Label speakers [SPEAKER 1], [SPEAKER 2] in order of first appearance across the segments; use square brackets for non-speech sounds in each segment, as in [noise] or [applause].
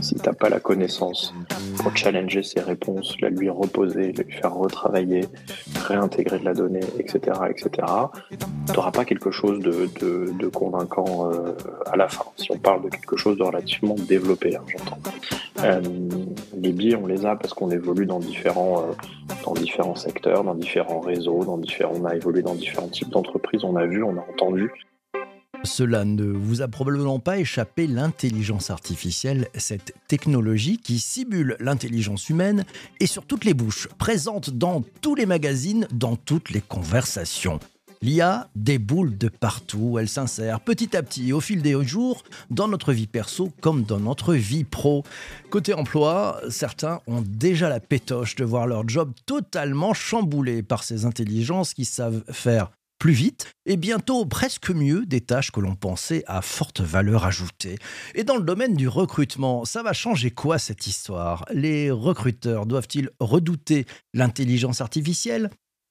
[SPEAKER 1] Si t'as pas la connaissance pour challenger ses réponses, la lui reposer, lui faire retravailler, réintégrer de la donnée, etc., etc., t'auras pas quelque chose de, convaincant euh, à la fin. Si on parle de quelque chose de relativement développé, hein, j'entends. Euh, les biais, on les a parce qu'on évolue dans différents, euh, dans différents secteurs, dans différents réseaux, dans différents, on a évolué dans différents types d'entreprises. On a vu, on a entendu.
[SPEAKER 2] Cela ne vous a probablement pas échappé l'intelligence artificielle, cette technologie qui simule l'intelligence humaine et sur toutes les bouches, présente dans tous les magazines, dans toutes les conversations. L'IA déboule de partout, elle s'insère petit à petit au fil des jours dans notre vie perso comme dans notre vie pro. Côté emploi, certains ont déjà la pétoche de voir leur job totalement chamboulé par ces intelligences qui savent faire plus vite et bientôt presque mieux des tâches que l'on pensait à forte valeur ajoutée. Et dans le domaine du recrutement, ça va changer quoi cette histoire? Les recruteurs doivent-ils redouter l'intelligence artificielle?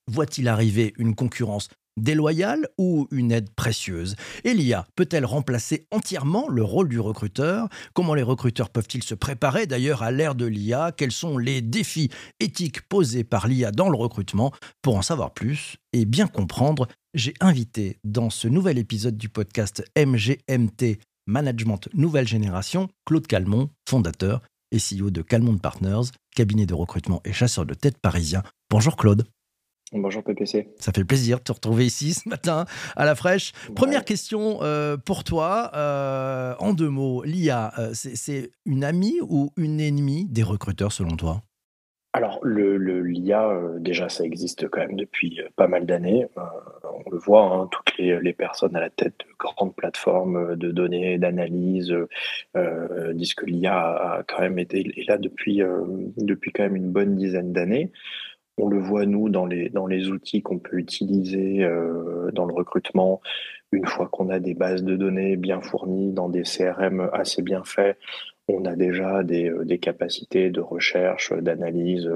[SPEAKER 2] Voit-il arriver une concurrence déloyale ou une aide précieuse Et l'IA peut-elle remplacer entièrement le rôle du recruteur? Comment les recruteurs peuvent-ils se préparer? D'ailleurs à l'ère de l'IA Quels sont les défis éthiques posés par l'IA dans le recrutement? Pour en savoir plus et bien comprendre, j'ai invité dans ce nouvel épisode du podcast MGMT Management Nouvelle Génération Claude Calmont, fondateur et CEO de Calmont Partners, cabinet de recrutement et chasseur de tête parisien. Bonjour Claude.
[SPEAKER 1] Bonjour PPC.
[SPEAKER 2] Ça fait plaisir de te retrouver ici ce matin à la fraîche. Première question euh, pour toi, euh, en deux mots, l'IA, euh, c'est une amie ou une ennemie des recruteurs selon toi?
[SPEAKER 1] Alors, le, l'IA, déjà, ça existe quand même depuis pas mal d'années. on le voit, hein, toutes les, personnes à la tête de grandes plateformes de données, d'analyse, disent que l'IA a quand même été là depuis, depuis quand même une bonne dizaine d'années. On le voit, nous, dans les, outils qu'on peut utiliser euh, dans le recrutement. Une fois qu'on a des bases de données bien fournies, dans des CRM assez bien faits, on a déjà des, euh, des capacités de recherche, d'analyse,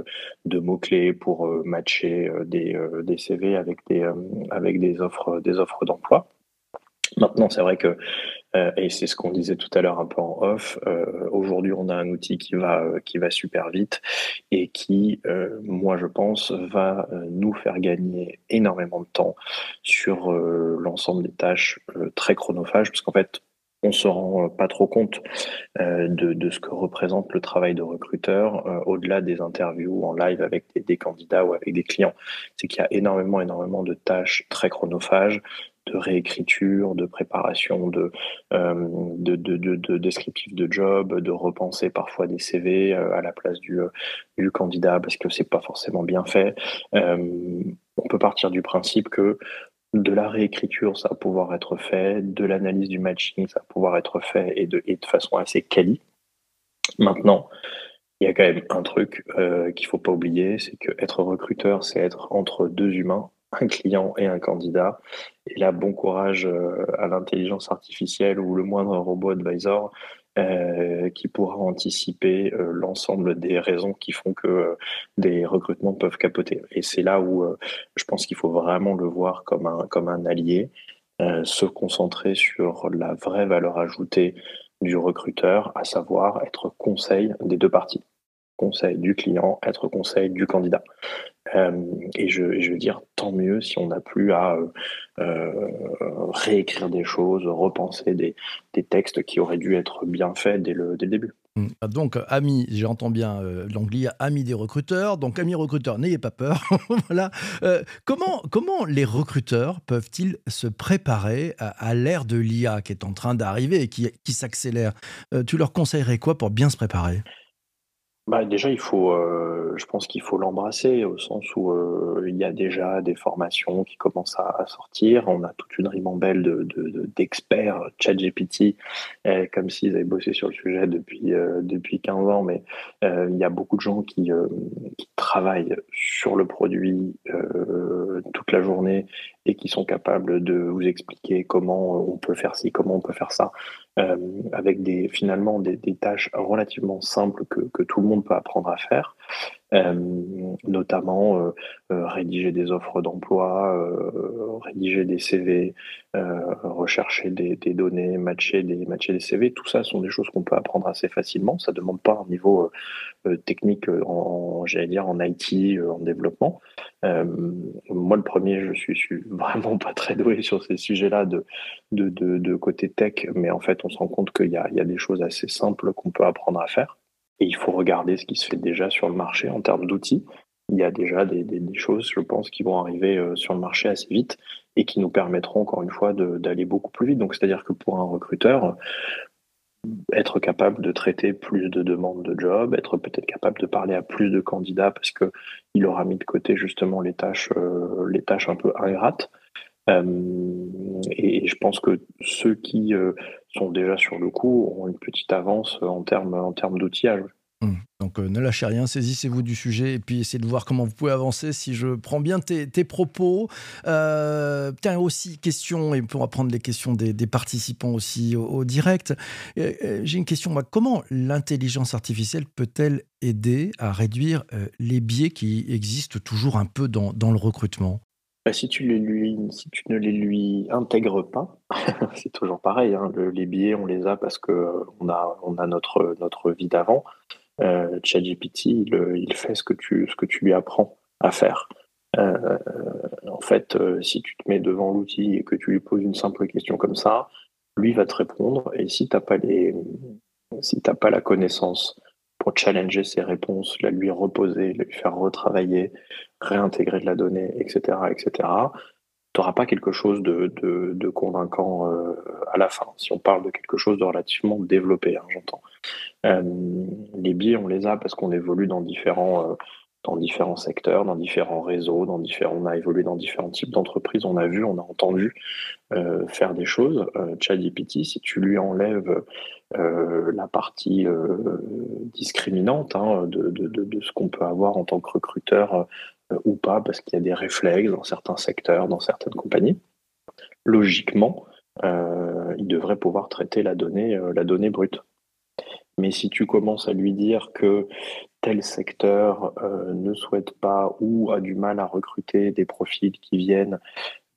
[SPEAKER 1] de mots-clés pour euh, matcher des, des CV avec des, avec des offres, des offres d'emploi. Maintenant, c'est vrai que euh, et c'est ce qu'on disait tout à l'heure un peu en off. Euh, aujourd'hui, on a un outil qui va euh, qui va super vite et qui, moi, je pense, va nous faire gagner énormément de temps sur l'ensemble des tâches très chronophages, parce qu'en fait, on se rend pas trop compte de, de, ce que représente le travail de recruteur au-delà des interviews en live avec des, des candidats ou avec des clients. C'est qu'il y a énormément, énormément de tâches très chronophages de réécriture, de préparation de, euh, de, de, de, de, job, de repenser parfois des CV euh, à la place du, euh, du candidat parce que c'est pas forcément bien fait. on peut partir du principe que de la réécriture, ça va pouvoir être fait, de l'analyse du matching, ça va pouvoir être fait et de, et de façon assez quali. Maintenant, il y a quand même un truc euh, qu'il faut pas oublier, c'est que être recruteur, c'est être entre deux humains un client et un candidat. Et là, bon courage euh, à l'intelligence artificielle ou le moindre robot advisor euh, qui pourra anticiper euh, l'ensemble des raisons qui font que des recrutements peuvent capoter. Et c'est là où je pense qu'il faut vraiment le voir comme un, comme un allié, se concentrer sur la vraie valeur ajoutée du recruteur, à savoir être conseil des deux parties conseil du client, être conseil du candidat. Euh, et, je, veux dire, tant mieux si on n'a plus à euh, euh, réécrire des choses, repenser des, textes qui auraient dû être bien faits dès le, début.
[SPEAKER 2] Mmh. Donc, ami, j'entends bien l'anglais, ami des recruteurs. Donc, amis recruteurs, n'ayez pas peur. [laughs] voilà. comment, comment les recruteurs peuvent-ils se préparer à, l'ère de l'IA qui est en train d'arriver et qui, qui s'accélère? Tu leur conseillerais quoi pour bien se préparer?
[SPEAKER 1] Bah, déjà, il faut, euh, je pense qu'il faut l'embrasser au sens où euh, il y a déjà des formations qui commencent à, sortir. On a toute une ribambelle de, de, d'experts ChatGPT, euh, comme s'ils avaient bossé sur le sujet depuis depuis 15 ans. Mais il y a beaucoup de gens qui travaillent sur le produit toute la journée et qui sont capables de vous expliquer comment on peut faire ci, comment on peut faire ça, euh, avec des, finalement des, tâches relativement simples que, tout le monde peut apprendre à faire. Notamment rédiger des offres d'emploi, rédiger des CV, rechercher des, données, matcher des, CV. Tout ça sont des choses qu'on peut apprendre assez facilement. Ça ne demande pas un niveau technique en, j'allais dire, en IT, en développement. moi, le premier, je suis, suis [laughs] vraiment pas très doué sur ces sujets-là de, de, côté tech, mais en fait, on se rend compte qu'il y a, il y a des choses assez simples qu'on peut apprendre à faire. Et il faut regarder ce qui se fait déjà sur le marché en termes d'outils. Il y a déjà des, choses, je pense, qui vont arriver euh, sur le marché assez vite et qui nous permettront, encore une fois, d'aller beaucoup plus vite. Donc, c'est-à-dire que pour un recruteur, être capable de traiter plus de demandes de job, être peut-être capable de parler à plus de candidats parce qu'il aura mis de côté justement les tâches, euh, les tâches un peu ingrates. Euh, et, je pense que ceux qui sont déjà sur le coup auront une petite avance en termes en termes d'outillage.
[SPEAKER 2] Mmh. Donc euh, ne lâchez rien, saisissez-vous du sujet et puis essayez de voir comment vous pouvez avancer si je prends bien tes, propos. tiens, aussi question, et pour prendre les questions des, participants aussi au, direct, j'ai une question. Comment l'intelligence artificielle peut-elle aider à réduire les biais qui existent toujours un peu dans le recrutement?
[SPEAKER 1] Bah, si tu ne les lui intègres pas, [laughs] c'est toujours pareil, hein, les billets, on les a parce que, euh, on a notre, vie d'avant. Euh, ChatGPT, il, fait ce que tu lui apprends à faire. Euh, en fait, si tu te mets devant l'outil et que tu lui poses une simple question comme ça, lui va te répondre et si tu pas pas la connaissance pour challenger ses réponses, la lui reposer, la lui faire retravailler, réintégrer de la donnée, etc., etc., tu n'auras pas quelque chose de, de, convaincant euh, à la fin. Si on parle de quelque chose de relativement développé, hein, j'entends. Euh, les biais, on les a parce qu'on évolue dans différents, euh, dans différents secteurs, dans différents réseaux, dans différents, on a évolué dans différents types d'entreprises, on a vu, on a entendu faire des choses. ChatGPT, si tu lui enlèves euh, la partie euh, discriminante hein, de, de, de, ce qu'on peut avoir en tant que recruteur euh, ou pas, parce qu'il y a des réflexes dans certains secteurs, dans certaines compagnies. Logiquement, il devrait pouvoir traiter la donnée, la donnée brute. Mais si tu commences à lui dire que tel secteur ne souhaite pas ou a du mal à recruter des profils qui viennent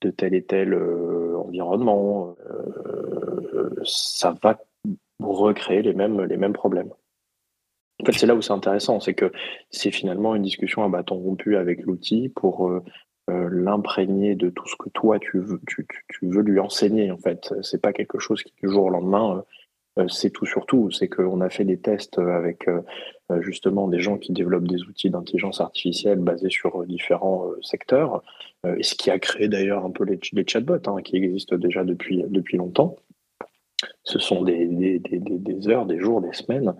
[SPEAKER 1] de tel et tel environnement, ça va recréer les mêmes, les mêmes problèmes. En fait, c'est là où c'est intéressant, c'est que c'est finalement une discussion à bâton rompu avec l'outil pour euh, euh, l'imprégner de tout ce que toi tu veux, tu, veux lui enseigner. En fait, c'est pas quelque chose qui du jour au lendemain euh, c'est tout sur tout. C'est qu'on a fait des tests avec justement des gens qui développent des outils d'intelligence artificielle basés sur différents secteurs, et ce qui a créé d'ailleurs un peu les, chatbots hein, qui existent déjà depuis depuis longtemps ce sont des, heures, des jours, des semaines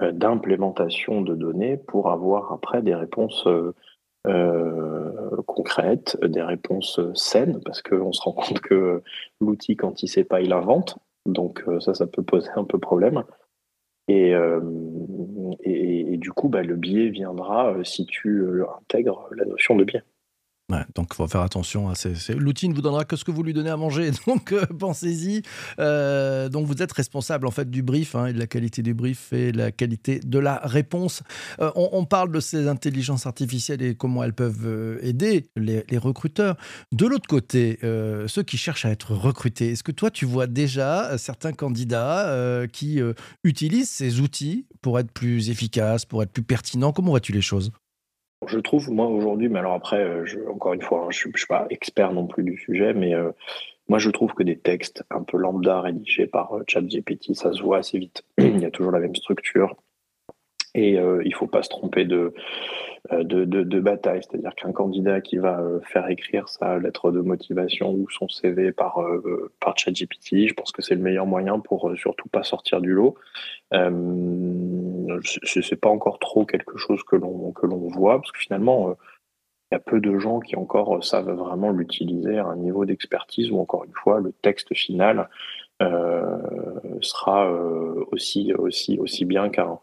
[SPEAKER 1] euh, d'implémentation de données pour avoir après des réponses euh, euh, concrètes, des réponses saines, parce qu'on se rend compte que l'outil, quand il ne sait pas, il invente. Donc ça, ça peut poser un peu problème. Et, et, du coup, bah, le biais viendra si tu intègres la notion de biais
[SPEAKER 2] donc il faut faire attention. Hein, l'outil ne vous donnera que ce que vous lui donnez à manger, [laughs] donc euh, pensez-y. Euh, donc vous êtes responsable en fait du brief hein, et de la qualité du brief et la qualité de la réponse. Euh, on, parle de ces intelligences artificielles et comment elles peuvent aider les, recruteurs. De l'autre côté, ceux qui cherchent à être recrutés, est-ce que toi tu vois déjà certains candidats qui utilisent ces outils pour être plus efficaces, pour être plus pertinents? Comment vois-tu les choses?
[SPEAKER 1] Je trouve, moi, aujourd'hui, mais alors après, euh, encore une fois, hein, je ne suis pas expert non plus du sujet, mais euh, moi, je trouve que des textes un peu lambda rédigés par euh, ChatGPT, ça se voit assez vite. [clears throat] Il y a toujours la même structure. Et il ne faut pas se tromper de, euh, de, de, bataille, c'est-à-dire qu'un candidat qui va euh, faire écrire sa lettre de motivation ou son CV par, euh, par ChatGPT, je pense que c'est le meilleur moyen pour surtout pas sortir du lot. Euh, c'est pas encore trop quelque chose que l'on que l'on voit, parce que finalement, il y a peu de gens qui encore savent vraiment l'utiliser à un niveau d'expertise où, encore une fois, le texte final euh, sera aussi, aussi, aussi bien qu'un,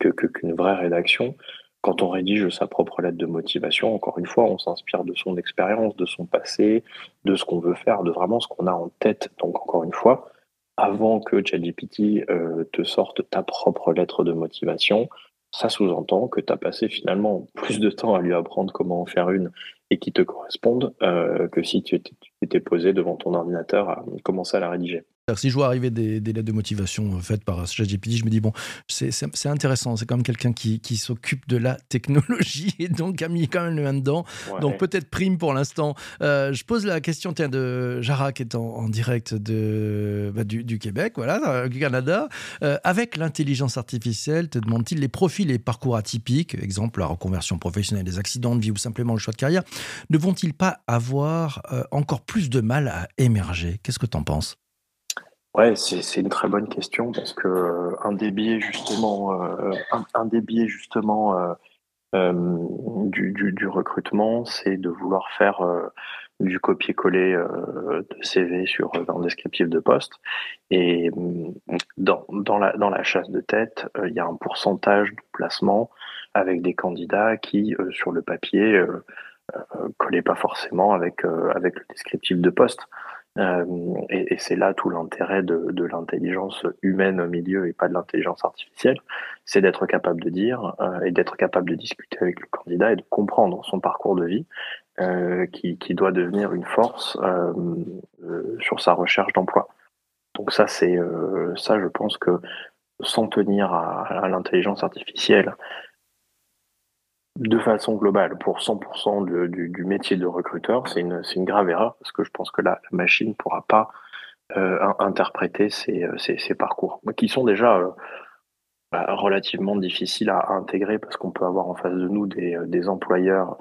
[SPEAKER 1] que, qu'une vraie rédaction quand on rédige sa propre lettre de motivation, encore une fois, on s'inspire de son expérience, de son passé, de ce qu'on veut faire, de vraiment ce qu'on a en tête. Donc, encore une fois, avant que ChatGPT euh, te sorte ta propre lettre de motivation, ça sous-entend que tu as passé finalement plus de temps à lui apprendre comment en faire une et qui te correspondent euh, que si tu étais, posé devant ton ordinateur à commencer à la rédiger.
[SPEAKER 2] Si je vois arriver des, lettres de motivation euh, faites par ChatGPT, je me dis, bon, c'est intéressant, c'est quand même quelqu'un qui, s'occupe de la technologie [laughs] et donc a mis quand même le main dedans. Donc peut-être prime pour l'instant. Euh, je pose la question tiens, de Jara qui est en, direct de, bah, du, Québec, voilà, du Canada. avec l'intelligence artificielle, te demande-t-il les profils et parcours atypiques, exemple la reconversion professionnelle, des accidents de vie ou simplement le choix de carrière, ne vont-ils pas avoir euh, encore plus de mal à émerger? Qu'est-ce que tu en penses?
[SPEAKER 1] Ouais, c'est une très bonne question parce que euh, un des biais justement, euh, un, des biais justement du, recrutement, c'est de vouloir faire du copier-coller de CV sur un descriptif de poste. Et dans, dans, la, dans la chasse de tête, il y a un pourcentage de placement avec des candidats qui, sur le papier, euh, collait pas forcément avec, euh, avec le descriptif de poste. Euh, et, c'est là tout l'intérêt de, l'intelligence humaine au milieu et pas de l'intelligence artificielle, c'est d'être capable de dire et d'être capable de discuter avec le candidat et de comprendre son parcours de vie qui, qui, doit devenir une force sur sa recherche d'emploi. Donc ça, c'est ça, je pense que sans tenir à l'intelligence artificielle de façon globale, pour 100% du, métier de recruteur, c'est une, une, grave erreur parce que je pense que la, machine ne pourra pas euh, interpréter ces, euh, parcours, qui sont déjà euh, bah, relativement difficiles à, intégrer parce qu'on peut avoir en face de nous des, employeurs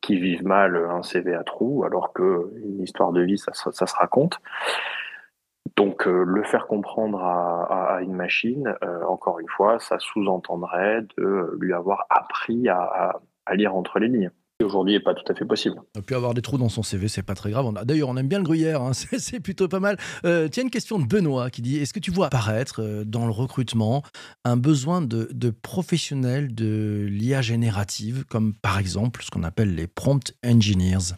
[SPEAKER 1] qui vivent mal un CV à trous, alors qu'une histoire de vie, ça se raconte. Donc euh, le faire comprendre à, une machine, euh, encore une fois, ça sous-entendrait de lui avoir appris à, lire entre les lignes. Aujourd'hui, n'est pas tout à fait possible.
[SPEAKER 2] On peut avoir des trous dans son CV, c'est pas très grave. D'ailleurs, on aime bien le gruyère, hein, [laughs] c'est plutôt pas mal. Euh, tiens, une question de Benoît qui dit Est-ce que tu vois apparaître dans le recrutement un besoin de, de professionnels de l'IA générative, comme par exemple ce qu'on appelle les prompt engineers?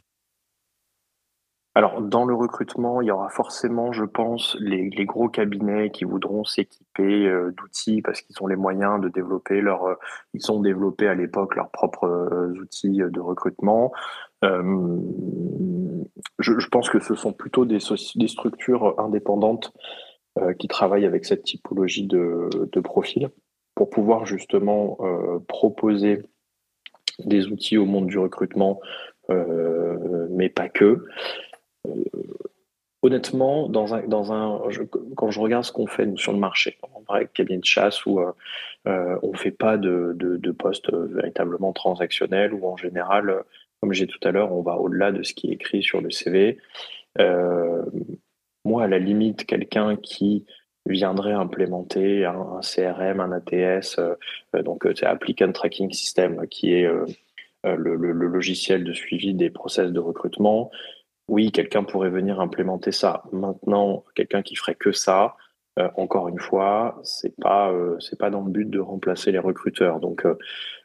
[SPEAKER 1] Alors, dans le recrutement, il y aura forcément, je pense, les, gros cabinets qui voudront s'équiper euh, d'outils parce qu'ils ont les moyens de développer leur. Euh, ils ont développé à l'époque leurs propres euh, outils de recrutement. Je, pense que ce sont plutôt des, structures indépendantes qui travaillent avec cette typologie de, de profil pour pouvoir justement proposer des outils au monde du recrutement, mais pas que. Euh, honnêtement, dans un, dans un, quand je regarde ce qu'on fait sur le marché, en vrai, cabinet de chasse où euh, euh, on ne fait pas de, de, postes véritablement transactionnels, ou en général, comme j'ai tout à l'heure, on va au-delà de ce qui est écrit sur le CV. moi, à la limite, quelqu'un qui viendrait implémenter un, CRM, un ATS, donc c'est Applicant Tracking System, qui est le, le, logiciel de suivi des process de recrutement, oui, quelqu'un pourrait venir implémenter ça. Maintenant, quelqu'un qui ferait que ça, euh, encore une fois, c'est pas euh, pas dans le but de remplacer les recruteurs. Donc, euh,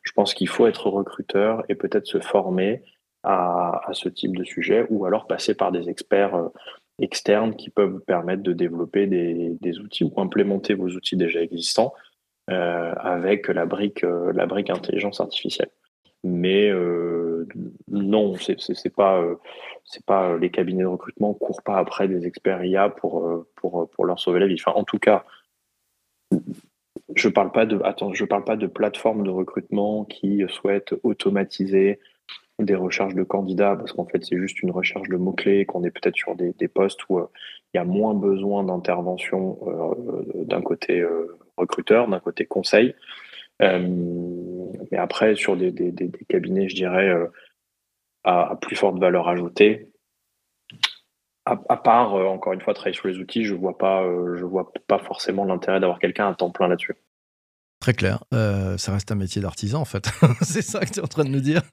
[SPEAKER 1] je pense qu'il faut être recruteur et peut-être se former à, à, ce type de sujet, ou alors passer par des experts externes qui peuvent vous permettre de développer des, des, outils ou implémenter vos outils déjà existants avec la brique la brique intelligence artificielle mais non, c'est pas euh, c'est pas les cabinets de recrutement courent pas après des experts IA pour euh, pour leur sauver la vie. En tout cas, je parle parle pas de plateformes de recrutement qui souhaitent automatiser des recherches de candidats parce qu'en fait c'est juste une recherche de mots clés qu'on est peut-être sur des, postes où il y a moins besoin d'intervention d'un côté recruteur, d'un côté conseil. Euh, mais après, sur des, des, cabinets, je dirais, euh, à, plus forte valeur ajoutée, à, part, euh, encore une fois, travailler sur les outils, je vois pas, je vois pas forcément l'intérêt d'avoir quelqu'un à temps plein là-dessus.
[SPEAKER 2] Très clair. Euh, ça reste un métier d'artisan, en fait. [laughs] c'est ça que tu es en train de nous dire.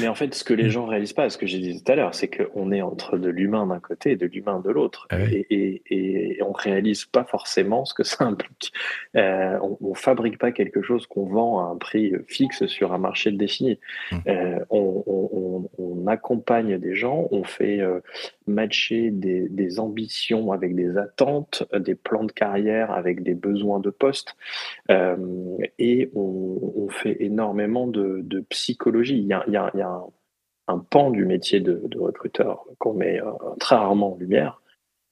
[SPEAKER 1] Mais en fait, ce que les gens réalisent pas, ce que j'ai dit tout à l'heure, c'est qu'on est entre de l'humain d'un côté et de l'humain de l'autre. Ah et, et, et, on réalise pas forcément ce que ça implique. Euh, on, ne fabrique pas quelque chose qu'on vend à un prix fixe sur un marché défini. Hum. Euh, on, on, on, accompagne des gens, on fait matcher des, ambitions avec des attentes, des plans de carrière avec des besoins de poste. et on, fait énormément de, psychologie. Il y a, un, pan du métier de, recruteur qu'on met très rarement en lumière,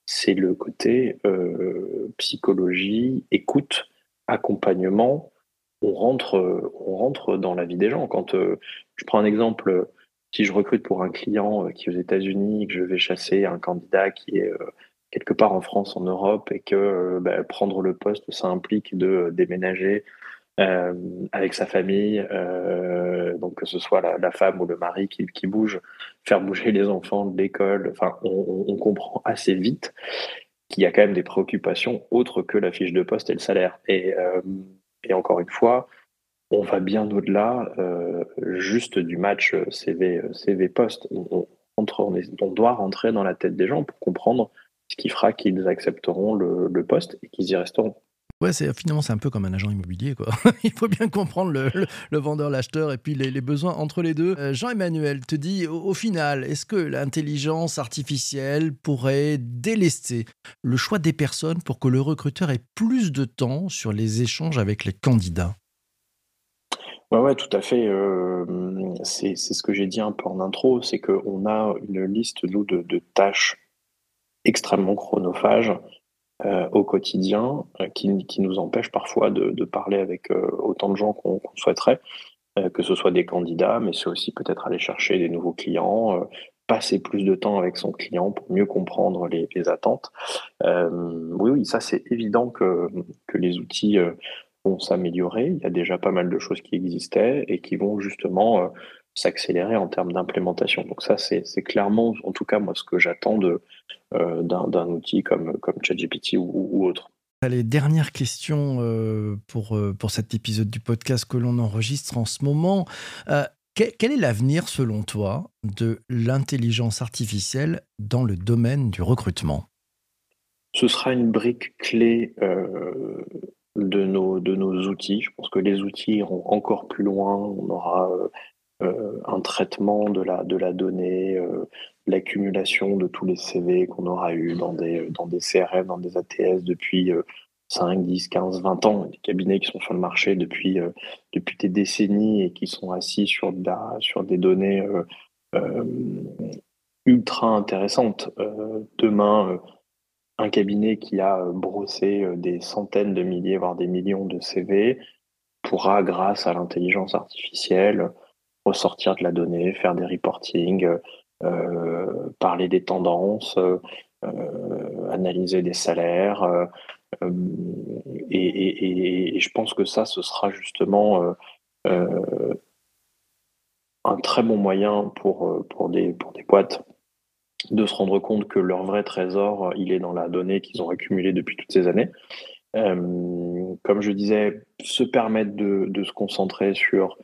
[SPEAKER 1] c'est le côté psychologie, écoute, accompagnement. On rentre, on rentre dans la vie des gens. Quand je prends un exemple, si je recrute pour un client qui est aux États-Unis, que je vais chasser un candidat qui est quelque part en France, en Europe, et que bah, prendre le poste, ça implique de déménager avec sa famille, donc que ce soit la, femme ou le mari qui, bouge, faire bouger les enfants de l'école. Enfin, on, comprend assez vite qu'il y a quand même des préoccupations autres que la fiche de poste et le salaire. Et encore une fois, on va bien au-delà euh, juste du match CV, CV poste. On, doit rentrer dans la tête des gens pour comprendre ce qui fera qu'ils accepteront le, poste et qu'ils y resteront.
[SPEAKER 2] Ouais, c'est finalement c'est un peu comme un agent immobilier. [laughs] Il faut bien comprendre le, vendeur, l'acheteur et puis les, besoins entre les deux. Euh, Jean-Emmanuel te dit au, final, est-ce que l'intelligence artificielle pourrait délester le choix des personnes pour que le recruteur ait plus de temps sur les échanges avec les candidats?
[SPEAKER 1] Ouais, tout à fait. c'est ce que j'ai dit un peu en intro, c'est qu'on a une liste, nous, de, tâches extrêmement chronophages au quotidien euh, qui, nous empêchent parfois de, parler avec autant de gens qu'on souhaiterait, que ce soit des candidats, mais c'est aussi peut-être aller chercher des nouveaux clients, passer plus de temps avec son client pour mieux comprendre les, attentes. oui, oui, ça c'est évident que les outils vont s'améliorer. Il y a déjà pas mal de choses qui existaient et qui vont justement euh, s'accélérer en termes d'implémentation. Donc ça, c'est clairement, en tout cas, moi, ce que j'attends euh, d'un outil comme, comme ChatGPT ou, autre.
[SPEAKER 2] Les dernières questions euh, pour, pour cet épisode du podcast que l'on enregistre en ce moment. quel est l'avenir, selon toi, de l'intelligence artificielle dans le domaine du recrutement?
[SPEAKER 1] Ce sera une brique clé de nos, de nos outils. Je pense que les outils iront encore plus loin. On aura euh, euh, un traitement de la, de la donnée, euh, l'accumulation de tous les CV qu'on aura eu dans des, dans des CRM, dans des ATS depuis 5, 10, 15, 20 ans. Des cabinets qui sont sur le marché depuis, depuis des décennies et qui sont assis sur, sur des données ultra intéressantes. demain, un cabinet qui a euh, brossé euh, des centaines de milliers, voire des millions de CV, pourra, grâce à l'intelligence artificielle, ressortir de la donnée, faire des reporting, euh, parler des tendances, analyser des salaires. et, je pense que ça, ce sera justement un très bon moyen pour, pour, des, pour des boîtes de se rendre compte que leur vrai trésor, euh, il est dans la donnée qu'ils ont accumulée depuis toutes ces années. Euh, comme je disais, se permettre de, se concentrer sur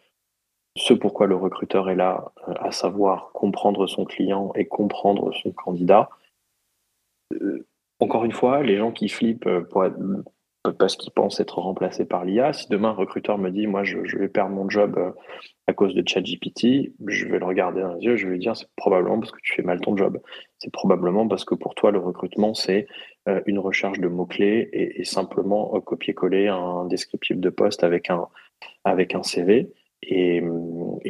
[SPEAKER 1] ce pourquoi le recruteur est là, euh, à savoir comprendre son client et comprendre son candidat. encore une fois, les gens qui flippent pour être, parce qu'ils pensent être remplacés par l'IA. Si demain un recruteur me dit, moi, je, vais perdre mon job euh, à cause de ChatGPT, je vais le regarder dans les yeux, je vais lui dire, c'est probablement parce que tu fais mal ton job. C'est probablement parce que pour toi, le recrutement, c'est euh, une recherche de mots-clés et, simplement euh, copier-coller un descriptif de poste avec un, avec un CV. Et,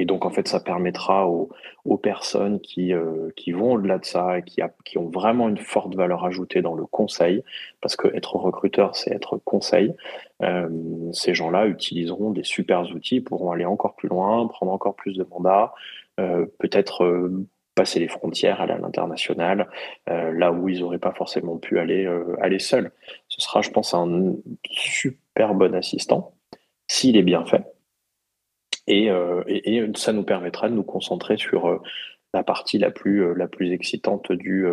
[SPEAKER 1] donc, en fait, ça permettra aux, personnes qui, euh, qui vont au-delà de ça et qui, qui, ont vraiment une forte valeur ajoutée dans le conseil, parce que être recruteur, c'est être conseil. Euh, ces gens-là utiliseront des super outils, pourront aller encore plus loin, prendre encore plus de mandats, euh, peut-être passer les frontières, aller à l'international, là où ils n'auraient pas forcément pu aller seuls. Ce sera, je pense, un super bon assistant, s'il est bien fait. Euh, et, et, ça nous permettra de nous concentrer sur euh, la partie la plus, euh, la plus excitante du,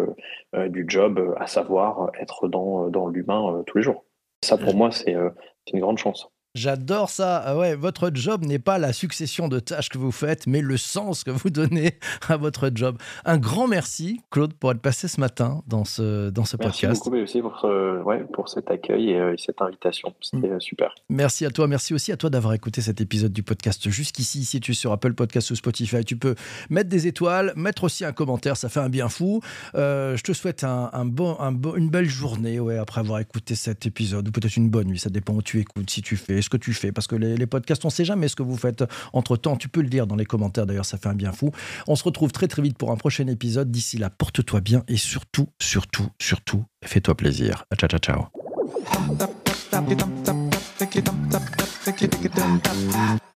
[SPEAKER 1] du job, à savoir être dans, dans l'humain tous les jours. Ça, pour moi, c'est une grande chance.
[SPEAKER 2] J'adore ça. Ah ouais, votre job n'est pas la succession de tâches que vous faites, mais le sens que vous donnez [laughs] à votre job. Un grand merci, Claude, pour être passé ce matin dans ce, dans ce
[SPEAKER 1] merci
[SPEAKER 2] podcast.
[SPEAKER 1] Merci beaucoup pour, euh, ouais, pour cet accueil et, euh, et cette invitation. C'était mm. super.
[SPEAKER 2] Merci à toi. Merci aussi à toi d'avoir écouté cet épisode du podcast jusqu'ici. Si tu es sur Apple Podcast ou Spotify, tu peux mettre des étoiles, mettre aussi un commentaire. Ça fait un bien fou. Euh, je te souhaite un, un bon, un bon, une belle journée ouais, après avoir écouté cet épisode, ou peut-être une bonne nuit. Ça dépend où tu écoutes, si tu fais ce que tu fais. Parce que les, podcasts, on ne sait jamais ce que vous faites entre temps. Tu peux le dire dans les commentaires, d'ailleurs, ça fait un bien fou. On se retrouve très très vite pour un prochain épisode. D'ici là, porte-toi bien et surtout, surtout, surtout, fais-toi plaisir. Ciao, ciao, ciao.